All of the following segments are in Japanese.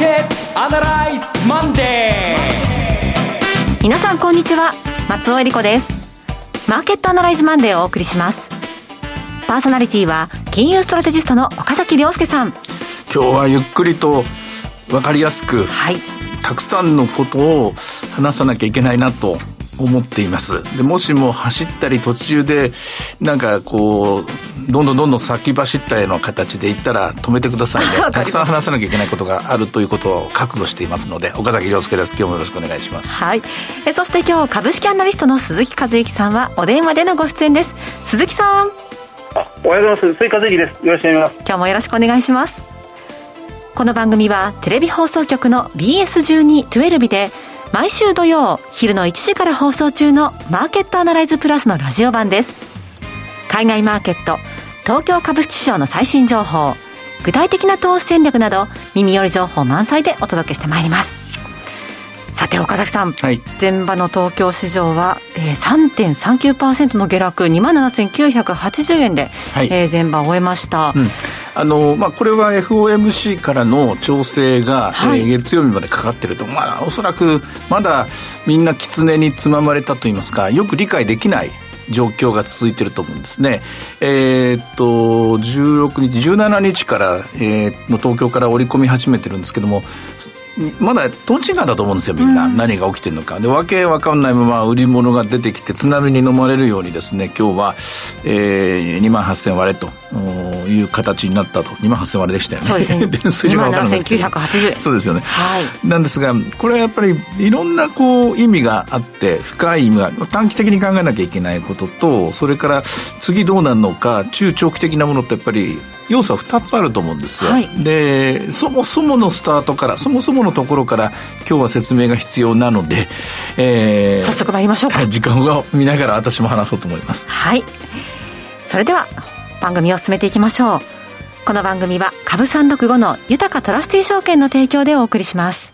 ケットアナライズマンデー。皆さんこんにちは。松尾恵理子です。マーケットアナライズマンデーをお送りします。パーソナリティは金融ストラテジストの岡崎亮介さん。今日はゆっくりと分かりやすく、はい、たくさんのことを話さなきゃいけないなと思っています。で、もしも走ったり途中で、なんかこう、どんどんどんどん先走ったような形でいったら止めてくださいね。たくさん話さなきゃいけないことがあるということを覚悟していますので、岡崎亮介です。今日もよろしくお願いします。はい。えそして今日、株式アナリストの鈴木和之さんはお電話でのご出演です。鈴木さん。おはようございます。鈴木和之です。よろしくお願いします。今日もよろしくお願いします。この番組はテレビ放送局の BS12-12 で毎週土曜昼の1時から放送中のマーケットアナライズプラスのラジオ版です。海外マーケット東京株式市場の最新情報具体的な投資戦略など耳寄り情報満載でお届けしてまいります。さて岡崎さん、はい、前場の東京市場は、えー、3.39%の下落2万7980円で、はい、えー、前場を終えました、うんあのまあ、これは FOMC からの調整が、はい、えー、月曜日までかかってると、まあ、おそらくまだみんな狐につままれたといいますかよく理解できない状況が続いていると思うんですね。えー、っと、16日、17日から、えー、の東京から織り込み始めてるんですけども、まだトンチンカンだと思うんですよ、みんな。うん、何が起きてるのか。で、わけわかんないまま売り物が出てきて、津波に飲まれるようにですね、今日は、えー、2万8000割れという形になったと。2万8000割れでしたよね。そうですね。数字がわからない7980円。そうですよね。はい。なんですが、これはやっぱり、いろんなこう、意味があって、深い意味が、短期的に考えなきゃいけないことと、それから次どうなるのか、中長期的なものってやっぱり、要素は2つあると思うんですよ、はい、でそもそものスタートからそもそものところから今日は説明が必要なので、えー、早速参りましょうか 時間を見ながら私も話そうと思いますはいそれでは番組を進めていきましょう。この番組は株365の豊かトラスティ証券の提供でお送りします。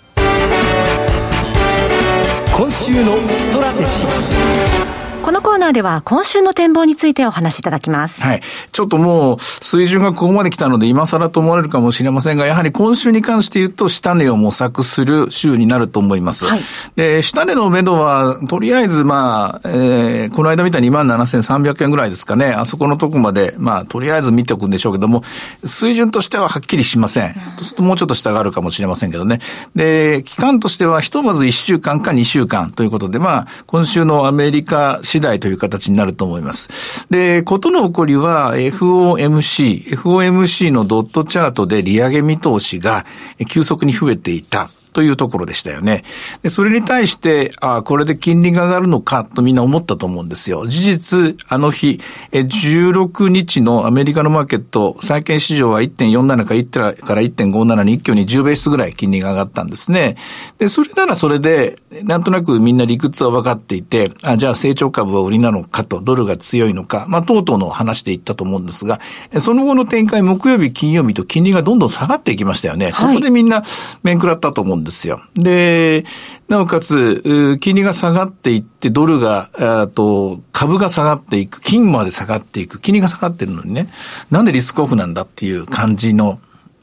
今週のストラテジー。このコーナーでは今週の展望についてお話しいただきます。はい。ちょっともう水準がここまで来たので今更と思われるかもしれませんが、やはり今週に関して言うと下値を模索する週になると思います。はい、で、下値の目処はとりあえずまあ、えー、この間見た27,300円ぐらいですかね。あそこのとこまで、まあ、とりあえず見ておくんでしょうけども、水準としてははっきりしません。うん、もうちょっと下があるかもしれませんけどね。で、期間としてはひとまず1週間か2週間ということで、まあ、今週のアメリカ次第という形になると思います。で、ことの起こりは FOMC、FOMC のドットチャートで利上げ見通しが急速に増えていた。というところでしたよね。でそれに対して、あこれで金利が上がるのかとみんな思ったと思うんですよ。事実、あの日、16日のアメリカのマーケット、債券市場は1.47か1から1.57に一挙に10ベースぐらい金利が上がったんですね。で、それならそれで、なんとなくみんな理屈は分かっていて、あじゃあ成長株は売りなのかと、ドルが強いのか、まあ、等々の話で言ったと思うんですが、その後の展開、木曜日、金曜日と金利がどんどん下がっていきましたよね。はい、ここでみんな面食らったと思うんですよ。で、なおかつ、金利が下がっていって、ドルが、と、株が下がっていく、金まで下がっていく、金利が下がってるのにね、なんでリスクオフなんだっていう感じの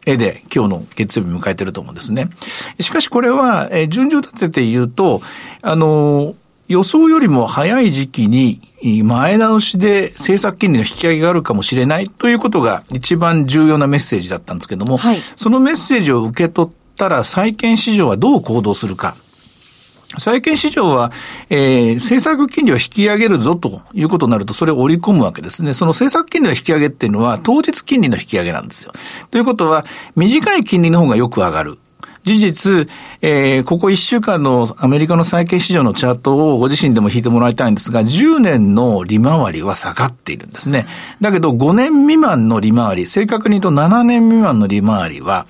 絵で今日の月曜日迎えてると思うんですね。しかしこれは、え順序立てて言うと、あの、予想よりも早い時期に前倒しで政策金利の引き上げがあるかもしれないということが一番重要なメッセージだったんですけども、はい、そのメッセージを受け取ったら債券市場はどう行動するか。債券市場は、えー、政策金利を引き上げるぞということになると、それを織り込むわけですね。その政策金利の引き上げっていうのは、当日金利の引き上げなんですよ。ということは、短い金利の方がよく上がる。事実、えー、ここ1週間のアメリカの債券市場のチャートをご自身でも引いてもらいたいんですが、10年の利回りは下がっているんですね。だけど5年未満の利回り、正確に言うと7年未満の利回りは、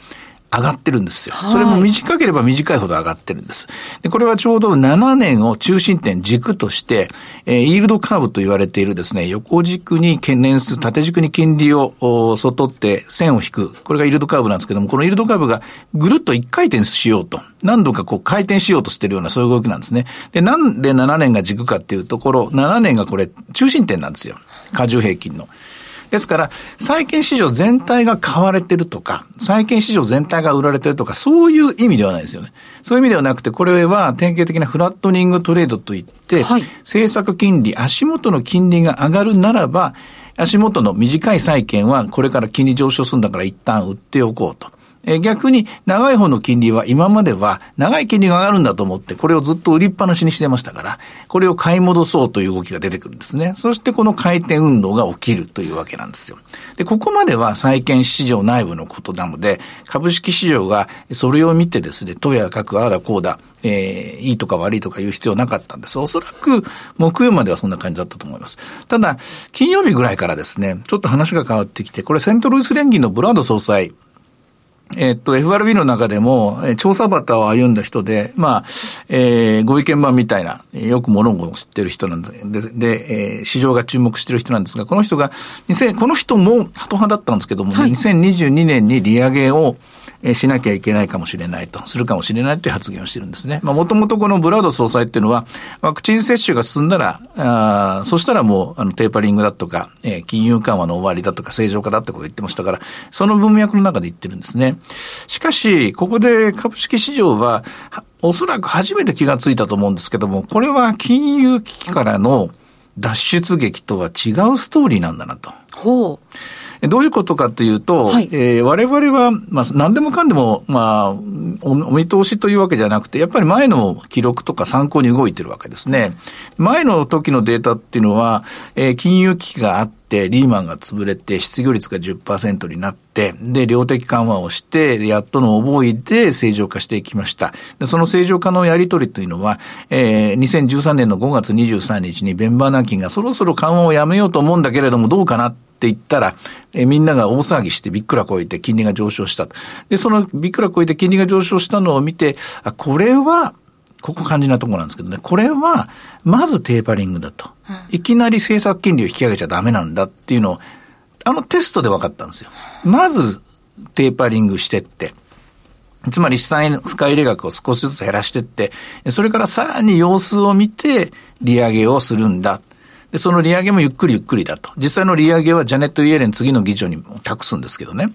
上がってるんですよ。それも短ければ短いほど上がってるんです。でこれはちょうど7年を中心点軸として、えー、イールドカーブと言われているですね、横軸に懸念する、縦軸に金利を外って線を引く。これがイールドカーブなんですけども、このイールドカーブがぐるっと一回転しようと。何度かこう回転しようとしてるようなそういう動きなんですね。で、なんで7年が軸かっていうところ、7年がこれ中心点なんですよ。過重平均の。ですから、債券市場全体が買われてるとか、債券市場全体が売られてるとか、そういう意味ではないですよね。そういう意味ではなくて、これは典型的なフラットニングトレードといって、はい、政策金利、足元の金利が上がるならば、足元の短い債券はこれから金利上昇するんだから一旦売っておこうと。え逆に長い方の金利は今までは長い金利が上がるんだと思ってこれをずっと売りっぱなしにしてましたから、これを買い戻そうという動きが出てくるんですね。そしてこの回転運動が起きるというわけなんですよ。で、ここまでは債券市場内部のことなので、株式市場がそれを見てですね、とやかくああだこうだ、えー、いいとか悪いとか言う必要なかったんです。おそらく木曜まではそんな感じだったと思います。ただ、金曜日ぐらいからですね、ちょっと話が変わってきて、これセントルイス連銀のブラード総裁、えっと、FRB の中でも、調査バタを歩んだ人で、まあ、えー、ご意見番みたいな、よく物事を知ってる人なんで、で、えー、市場が注目してる人なんですが、この人が、この人もハト派だったんですけどもね、はい、2022年に利上げを、えしなきゃいけないかもしれないと、するかもしれないという発言をしてるんですね。まあ、もともとこのブラード総裁っていうのは、ワクチン接種が進んだら、あそしたらもう、あの、テーパリングだとか、えー、金融緩和の終わりだとか、正常化だってことを言ってましたから、その文脈の中で言ってるんですね。しかし、ここで株式市場は、おそらく初めて気がついたと思うんですけども、これは金融危機からの脱出劇とは違うストーリーなんだなと。ほう。どういうことかというと、はい、えー、我々は、まあ、何でもかんでも、まあお、お見通しというわけじゃなくて、やっぱり前の記録とか参考に動いてるわけですね。前の時のデータっていうのは、えー、金融危機があって、リーマンが潰れて、失業率が10%になって、で、量的緩和をして、やっとの覚えで正常化していきました。でその正常化のやり取りというのは、えー、2013年の5月23日にベンバーナキンがそろそろ緩和をやめようと思うんだけれども、どうかなって言ったら、えみんなが大騒ぎしてびっくらこいて金利が上昇した。で、そのびっくらこいて金利が上昇したのを見て、あ、これは、ここ肝心なところなんですけどね、これは、まずテーパリングだと。いきなり政策金利を引き上げちゃダメなんだっていうのを、あのテストで分かったんですよ。まず、テーパリングしてって、つまり資産使い入れ額を少しずつ減らしてって、それからさらに様子を見て利上げをするんだ。で、その利上げもゆっくりゆっくりだと。実際の利上げはジャネット・イエレン次の議長に託すんですけどね。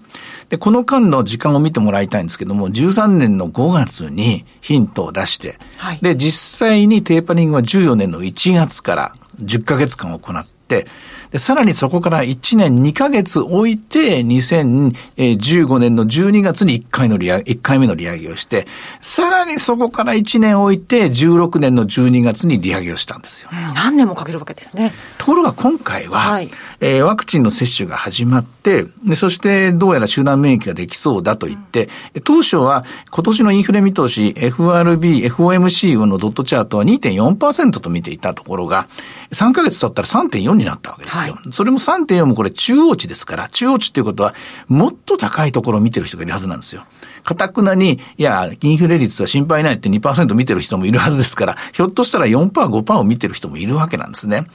で、この間の時間を見てもらいたいんですけども、13年の5月にヒントを出して、はい、で、実際にテーパリングは14年の1月から10ヶ月間行って、で、さらにそこから1年2ヶ月置いて、2015年の12月に1回の利上げ、1回目の利上げをして、さらにそこから1年置いて、16年の12月に利上げをしたんですよ。何年もかけるわけですね。ところが今回は、はい、えー、ワクチンの接種が始まって、でそしてどうやら集団免疫ができそうだと言って、うん、当初は今年のインフレ見通し、FRB、FOMC のドットチャートは2.4%と見ていたところが、3ヶ月経ったら3.4になったわけです。ですよ。はい、それも3.4もこれ中央値ですから、中央値っていうことは、もっと高いところを見てる人がいるはずなんですよ。かたくなに、いや、インフレ率は心配ないって2%見てる人もいるはずですから、ひょっとしたら4%、5%を見てる人もいるわけなんですね。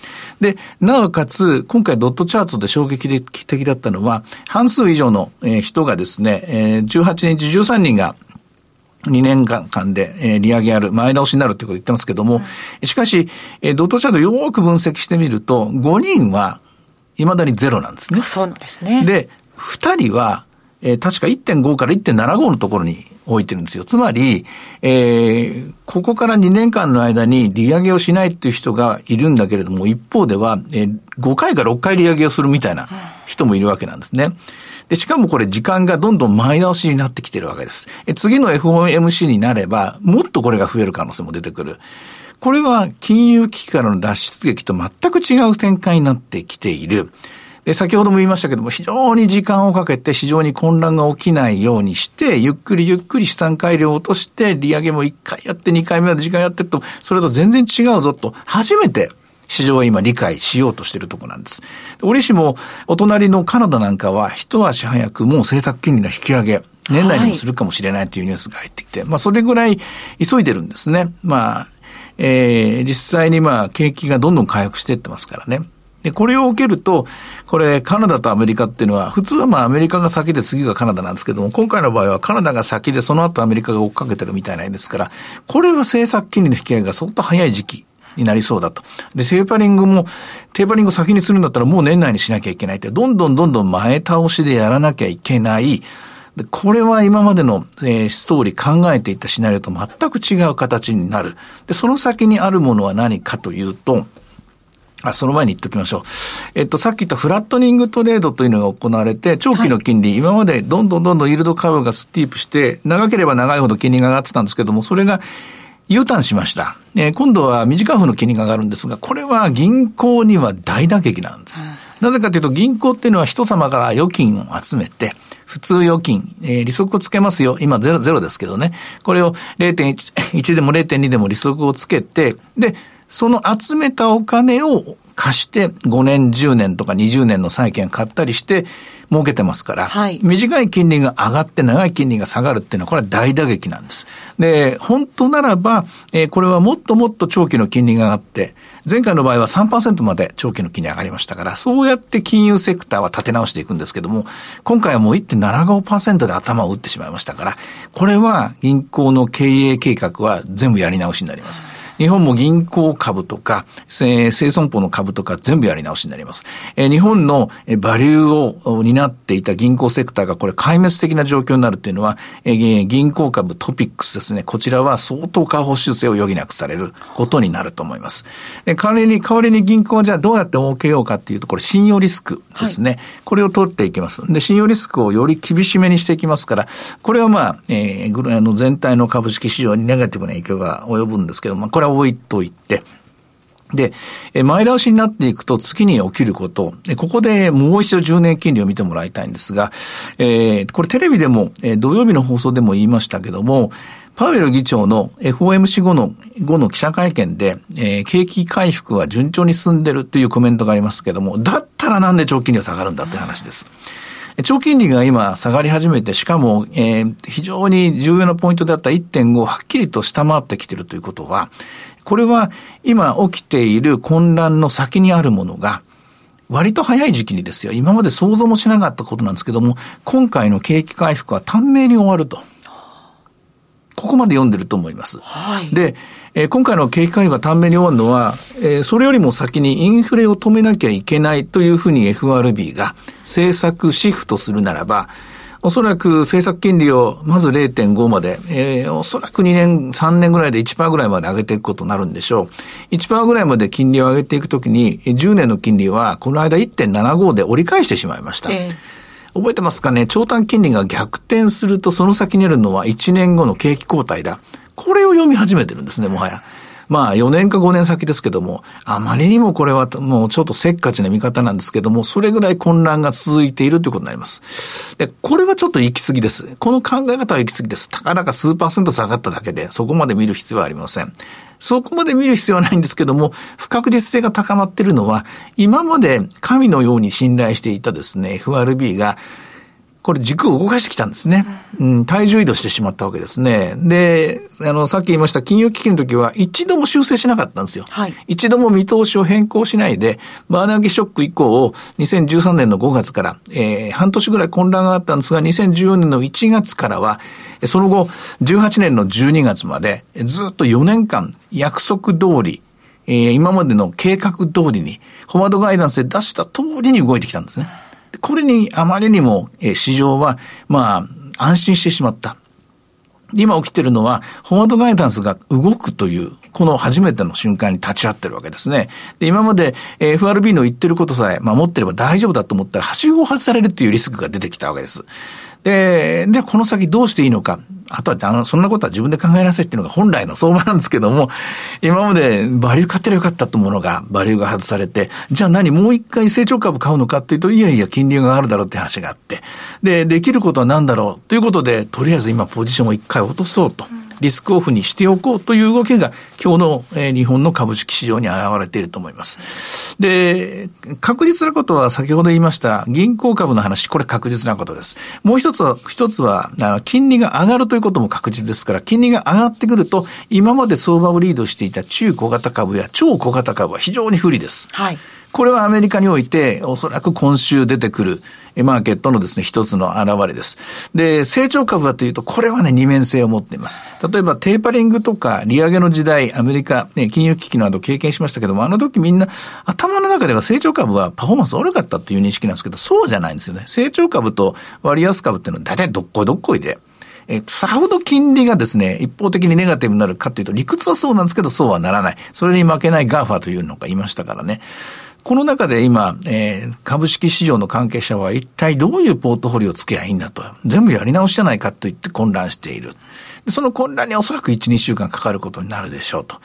で、なおかつ、今回ドットチャートで衝撃的だったのは、半数以上の人がですね、18日13人が2年間で、えー、利上げある、前倒しになるってことを言ってますけども、しかし、えー、ドットチャートよーく分析してみると、5人は未だにゼロなんですね。そうなんですね。で、2人は、えー、確か1.5から1.75のところに置いてるんですよ。つまり、えー、ここから2年間の間に利上げをしないっていう人がいるんだけれども、一方では、えー、5回か6回利上げをするみたいな人もいるわけなんですね。で、しかもこれ時間がどんどん前倒しになってきてるわけです。え次の FOMC になれば、もっとこれが増える可能性も出てくる。これは金融危機からの脱出劇と全く違う展開になってきている。で、先ほども言いましたけども、非常に時間をかけて市場に混乱が起きないようにして、ゆっくりゆっくり資産改良を落として、利上げも1回やって2回目まで時間やってと、それと全然違うぞと、初めて市場は今理解しようとしているところなんです。折しも、お隣のカナダなんかは、一足早くもう政策金利の引き上げ、年内にもするかもしれないというニュースが入ってきて、はい、まあそれぐらい急いでるんですね。まあ、えー、実際にまあ景気がどんどん回復していってますからね。で、これを受けると、これ、カナダとアメリカっていうのは、普通はまあアメリカが先で次がカナダなんですけども、今回の場合はカナダが先でその後アメリカが追っかけてるみたいなんですから、これは政策金利の引き上げが相当早い時期になりそうだと。で、テーパリングも、テーパリング先にするんだったらもう年内にしなきゃいけないって、どんどんどんどん前倒しでやらなきゃいけない。でこれは今までの、えー、ストーリー考えていたシナリオと全く違う形になる。で、その先にあるものは何かというと、あ、その前に言っておきましょう。えっと、さっき言ったフラットニングトレードというのが行われて、長期の金利、はい、今までどんどんどんどんイールドカーブがスティープして、長ければ長いほど金利が上がってたんですけども、それが U ターンしました。えー、今度は短い方の金利が上がるんですが、これは銀行には大打撃なんです。うん、なぜかというと、銀行っていうのは人様から預金を集めて、普通預金、えー、利息をつけますよ。今ゼロ、ゼロですけどね。これを0.1でも0.2でも利息をつけて、で、その集めたお金を貸して5年、10年とか20年の債券買ったりして儲けてますから、はい、短い金利が上がって長い金利が下がるっていうのはこれは大打撃なんです。で、本当ならば、えー、これはもっともっと長期の金利が上がって、前回の場合は3%まで長期の金利上がりましたから、そうやって金融セクターは立て直していくんですけども、今回はもう1.75%で頭を打ってしまいましたから、これは銀行の経営計画は全部やり直しになります。日本も銀行株とか、生損保の株とか全部やり直しになります。日本のバリューを担っていた銀行セクターがこれ壊滅的な状況になるっていうのは、銀行株トピックスですね。こちらは相当下方修正を余儀なくされることになると思います。代わりに、代わりに銀行はじゃあどうやって儲けようかっていうと、これ信用リスクですね。はい、これを取っていきます。で、信用リスクをより厳しめにしていきますから、これはまあ、えー、あの全体の株式市場にネガティブな影響が及ぶんですけども、これは置いといて、で、前倒しになっていくと次に起きること、ここでもう一度10年金利を見てもらいたいんですが、えー、これテレビでも、土曜日の放送でも言いましたけども、パウエル議長の FOMC 後の、後の記者会見で、えー、景気回復は順調に進んでるというコメントがありますけども、だったらなんで長期金利が下がるんだって話です。長金利が今下がり始めて、しかも、えー、非常に重要なポイントであった1.5をはっきりと下回ってきているということは、これは今起きている混乱の先にあるものが、割と早い時期にですよ、今まで想像もしなかったことなんですけども、今回の景気回復は短命に終わると。ここまで読んでると思います。はい、で、えー、今回の景気回復が短命に終わるのは、えー、それよりも先にインフレを止めなきゃいけないというふうに FRB が政策シフトするならば、おそらく政策金利をまず0.5まで、えー、おそらく2年、3年ぐらいで1%ぐらいまで上げていくことになるんでしょう。1%ぐらいまで金利を上げていくときに、10年の金利はこの間1.75で折り返してしまいました。えー覚えてますかね？長短金利が逆転するとその先にあるのは1年後の景気後退だ。これを読み始めてるんですね、もはや。まあ4年か5年先ですけども、あまりにもこれはもうちょっとせっかちな見方なんですけども、それぐらい混乱が続いているということになります。で、これはちょっと行き過ぎです。この考え方は行き過ぎです。たかだか数パーセント下がっただけで、そこまで見る必要はありません。そこまで見る必要はないんですけども、不確実性が高まっているのは、今まで神のように信頼していたですね、FRB が、これ軸を動かしてきたんですね。うん、体重移動してしまったわけですね。で、あの、さっき言いました金融危機の時は一度も修正しなかったんですよ。はい、一度も見通しを変更しないで、バーナーギショック以降、2013年の5月から、えー、半年ぐらい混乱があったんですが、2014年の1月からは、その後、18年の12月まで、ずっと4年間、約束通り、えー、今までの計画通りに、フォワードガイダンスで出した通りに動いてきたんですね。これにあまりにも、え市場は、まあ、安心してしまった。今起きてるのは、フォワードガイダンスが動くという、この初めての瞬間に立ち会ってるわけですね。で今まで FRB の言ってることさえ守ってれば大丈夫だと思ったら、はしごを外されるというリスクが出てきたわけです。で、じゃあ、この先どうしていいのか。あとは、あの、そんなことは自分で考えなさいっていうのが本来の相場なんですけども、今までバリュー買ってりゃよかったと思うのが、バリューが外されて、じゃあ何、もう一回成長株買うのかっていうと、いやいや、金利があるだろうって話があって、で、できることは何だろうということで、とりあえず今ポジションを一回落とそうと。うんリスクオフにしておこうという動きが今日の、え日本の株式市場に現れていると思います。で、確実なことは先ほど言いました銀行株の話、これ確実なことです。もう一つは、一つは、金利が上がるということも確実ですから、金利が上がってくると、今まで相場をリードしていた中小型株や超小型株は非常に不利です。はい。これはアメリカにおいて、おそらく今週出てくる、マーケットのですね、一つの現れです。で、成長株はというと、これはね、二面性を持っています。例えば、テーパリングとか、利上げの時代、アメリカ、ね、金融危機など経験しましたけども、あの時みんな、頭の中では成長株はパフォーマンス悪かったっていう認識なんですけど、そうじゃないんですよね。成長株と割安株っていうのは大体どっこいどっこいで、えさほど金利がですね、一方的にネガティブになるかというと、理屈はそうなんですけど、そうはならない。それに負けない GAFA というのがいましたからね。この中で今、えー、株式市場の関係者は一体どういうポートフォリオを作ればいいんだと、全部やり直しじゃないかと言って混乱している。その混乱におそらく1、2週間かかることになるでしょうと。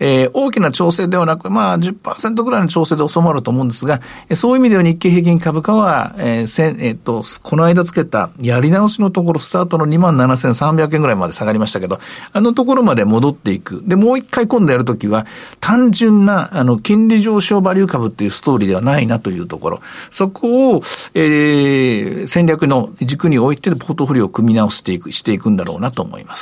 えー、大きな調整ではなく、まあ10%ぐらいの調整で収まると思うんですが、そういう意味では日経平均株価は、えーせえー、っと、この間つけたやり直しのところ、スタートの27,300円ぐらいまで下がりましたけど、あのところまで戻っていく。で、もう一回今度やるときは、単純な、あの、金利上昇バリュー株っていうストーリーではないなというところ。そこを、えー、戦略の軸に置いて、ポートフォリオを組み直していく、していくんだろうなと思います。。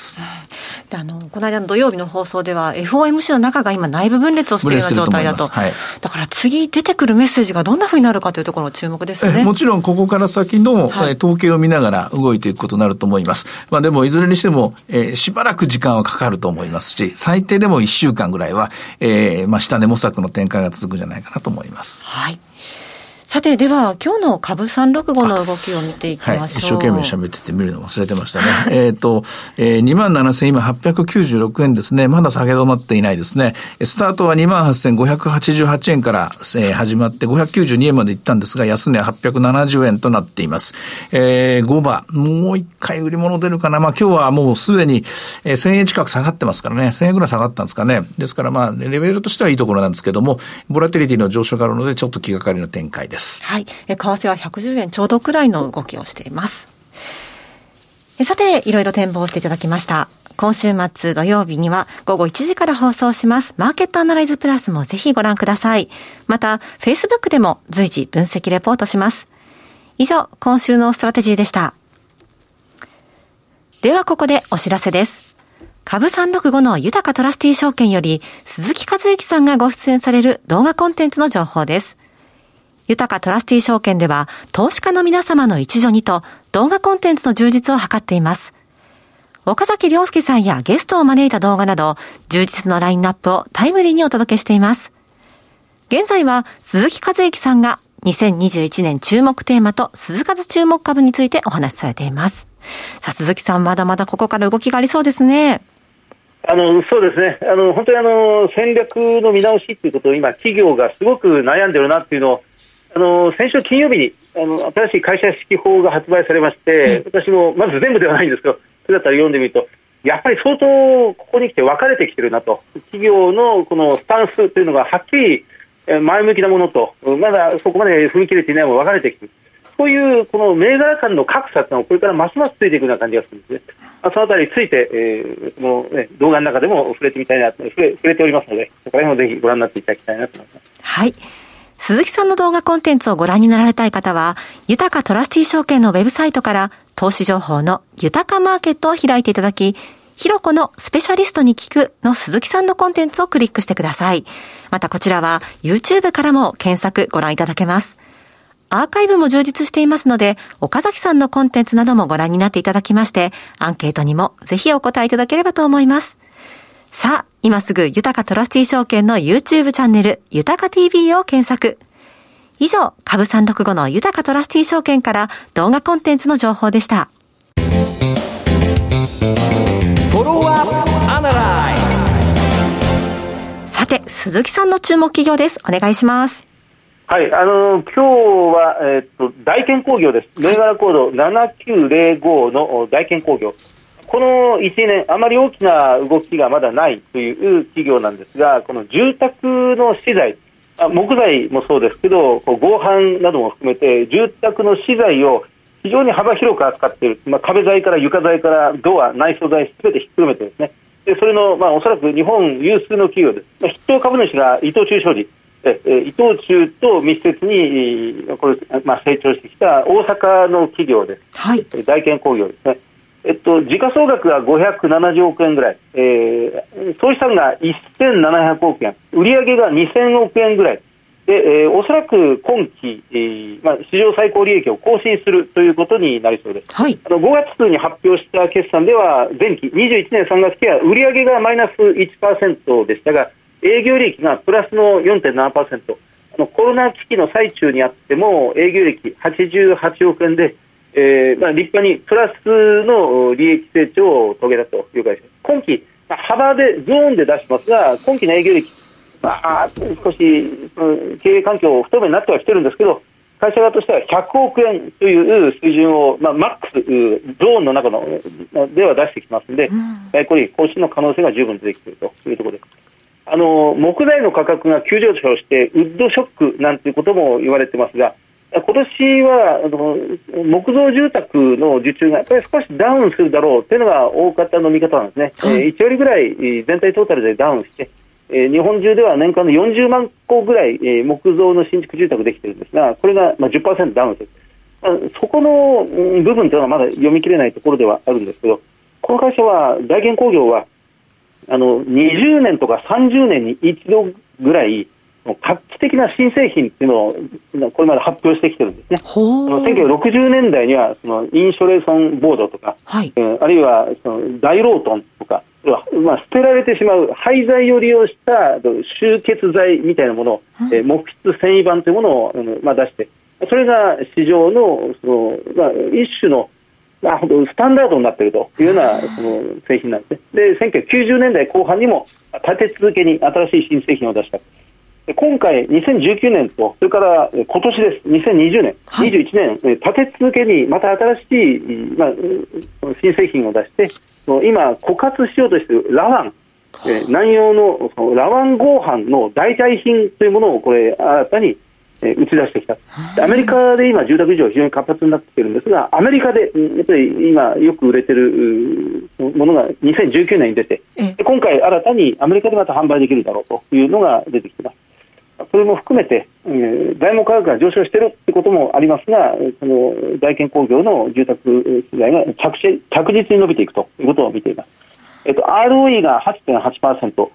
であのこの間の土曜日の放送では FOMC の中が今内部分裂をしているような状態だと。はい、だから次出てくるメッセージがどんなふうになるかというところ注目ですね。もちろんここから先の、はい、統計を見ながら動いていくことになると思います。まあでもいずれにしても、えー、しばらく時間はかかると思いますし、最低でも1週間ぐらいは、えー、まあ下値模索の展開が続くんじゃないかなと思います。はい。さて、では、今日の株365の動きを見ていきましょう。はい、一生懸命喋ってて見るの忘れてましたね。えっと、えー、27,000今896円ですね。まだ下げ止まっていないですね。スタートは28,588円から、えー、始まって592円まで行ったんですが、安値は870円となっています。えー、5番、もう一回売り物出るかな。まあ今日はもうすでに、えー、1000円近く下がってますからね。1000円ぐらい下がったんですかね。ですからまあ、レベルとしてはいいところなんですけども、ボラテリティの上昇があるので、ちょっと気がかりの展開です。です。はい。為替は110円ちょうどくらいの動きをしています。さて、いろいろ展望していただきました。今週末土曜日には午後1時から放送しますマーケットアナライズプラスもぜひご覧ください。また、Facebook でも随時分析レポートします。以上、今週のストラテジーでした。ではここでお知らせです。株365の豊かトラスティー証券より鈴木和之さんがご出演される動画コンテンツの情報です。豊かトラスティ証券では、投資家の皆様の一助にと、動画コンテンツの充実を図っています。岡崎良介さんやゲストを招いた動画など、充実のラインナップをタイムリーにお届けしています。現在は、鈴木和之さんが、2021年注目テーマと鈴数注目株についてお話しされています。さあ、鈴木さん、まだまだここから動きがありそうですね。あのそうですね、あの本当にあの戦略の見直しということを今、企業がすごく悩んでるなっていうのをあの先週金曜日にあの新しい会社指揮法が発売されまして、私もまず全部ではないんですけど、それだったら読んでみると、やっぱり相当ここに来て分かれてきてるなと、企業のこのスタンスというのがはっきり前向きなものと、まだそこまで踏み切れていないものが分かれてきてる。そういうこの銘柄間の格差というのはこれからますますついていくような感じがするんですね。まあ、そのあたりについて、えーもうね、動画の中でも触れてみたいな触れ触れておりますので、そこら辺もぜひご覧になっていただきたいなと思います。はい。鈴木さんの動画コンテンツをご覧になられたい方は、豊かトラスティ証券のウェブサイトから投資情報の豊かマーケットを開いていただき、ひろこのスペシャリストに聞くの鈴木さんのコンテンツをクリックしてください。またこちらは YouTube からも検索ご覧いただけます。アーカイブも充実していますので、岡崎さんのコンテンツなどもご覧になっていただきまして、アンケートにもぜひお答えいただければと思います。さあ、今すぐ豊かトラスティ証券の YouTube チャンネル、豊か TV を検索。以上、株365の豊かトラスティ証券から動画コンテンツの情報でした。さて、鈴木さんの注目企業です。お願いします。はい、あの今日は、えー、っと大健工業です。銘柄コード7905の大健工業。この1年、あまり大きな動きがまだないという企業なんですが、この住宅の資材、木材もそうですけど、合板なども含めて、住宅の資材を非常に幅広く扱っている、まあ、壁材から床材からドア、内装材すべてひっくるめてですね、でそれの、まあ、おそらく日本有数の企業です。まあ、筆頭株主が伊藤忠商事。え伊藤忠と密接にこれ、まあ、成長してきた大阪の企業です、はい、大建工業ですね、えっと、時価総額が570億円ぐらい、えー、総資産が1700億円、売上が2000億円ぐらい、で、えー、おそらく今期、えーまあ、史上最高利益を更新するということになりそうです。はい、あの5月に発表した決算では、前期21年3月期は売上がマイナス1%でしたが、営業利益がプラスの4.7%、あのコロナ危機の最中にあっても、営業利益88億円で、えーまあ、立派にプラスの利益成長を遂げたという会社今期、まあ、幅でゾーンで出しますが、今期の営業利益まあ、少し、うん、経営環境不透明になってはきてるんですけど、会社側としては100億円という水準を、まあ、マックス、ゾーンの中のでは出してきますので、うん、これ、更新の可能性が十分出てきているというところです。あの木材の価格が急上昇して、ウッドショックなんていうことも言われてますが、今年はあの木造住宅の受注がやっぱり少しダウンするだろうというのが大方の見方なんですね、はい、えー、1割ぐらい全体トータルでダウンして、えー、日本中では年間の40万戸ぐらい、えー、木造の新築住宅できてるんですが、これが、まあ、10%ダウンする、まあ、そこの、うん、部分というのはまだ読み切れないところではあるんですけど、この会社は、大建工業は、あの20年とか30年に一度ぐらい、画期的な新製品っていうのをこれまで発表してきてるんですね。1960年代にはそのインショレーションボードとか、はい、えー、あるいはその大ロートンとか、まあ、捨てられてしまう廃材を利用した集結剤みたいなもの、うん、えー、木質繊維板というものを、まあ、出して、それが市場のその、まあ、一種のまあ、スタンダードになっているというようなその製品なんですね。で、1990年代後半にも立て続けに新しい新製品を出した。今回、2019年と、それから今年です、2020年、はい、21年、立て続けにまた新しい、まあ、新製品を出して、今、枯渇しようとしているラワン、南洋のそのラワン合板の代替品というものをこれ、新たに打ち出してきた、アメリカで今、住宅事情、非常に活発になってきているんですが、アメリカでやっぱり今、よく売れてるものが2019年に出て、今回、新たにアメリカでまた販売できるだろうというのが出てきています。それも含めて、えー、材木価格が上昇しているということもありますが、その大建工業の住宅資材が着着実に伸びていくということを見ています。えっと、ROE が8.8%、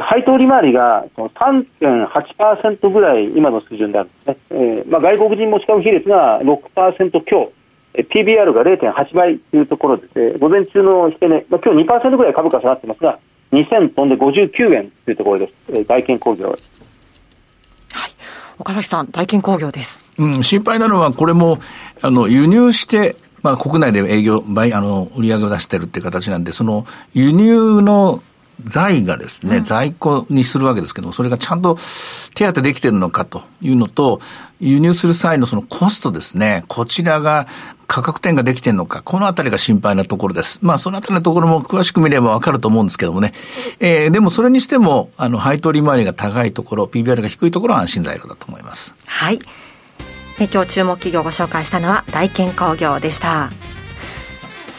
配当利回りが3.8%ぐらい今の水準であるんですね。えーまあ、外国人持ち株比率が6%強、PBR が0.8倍というところで、えー、午前中の引け値、まあ、今日2%ぐらい株価下がってますが、2000飛んで59円というところです。えー、大建工業岡崎さん、大金工業です。うん、心配なのは、これも、あの、輸入して、まあ、国内で営業、倍、あの、売り上げを出してるっていう形なんで、その、輸入の財がですね、うん、在庫にするわけですけども、それがちゃんと手当てできてるのかというのと、輸入する際のそのコストですね、こちらが価格転嫁できてるのか、このあたりが心配なところです。まあ、そのあたりのところも詳しく見ればわかると思うんですけどもね。えー、でもそれにしても、あの、配当利回りが高いところ、PBR が低いところは安心材料だと思います。はい。え今日注目企業をご紹介したのは大建工業でした。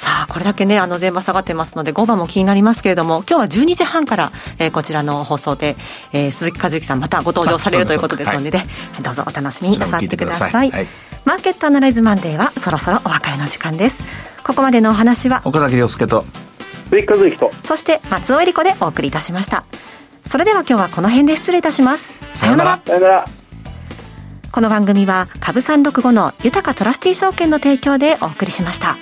さあ、これだけね、あの、全場下がってますので、5番も気になりますけれども、今日は12時半から、えー、こちらの放送で、えー、鈴木和之さんまたご登場されるということですので、ね、はい、どうぞお楽しみになさってください。はい、マーケットアナライズマンデーはそろそろお別れの時間です。ここまでのお話は、岡崎亮介と、鈴木和之と、そして松尾恵理子でお送りいたしました。それでは今日はこの辺で失礼いたします。さようなら。さようなら。この番組は株三六五の豊かトラスティ証券の提供でお送りしました。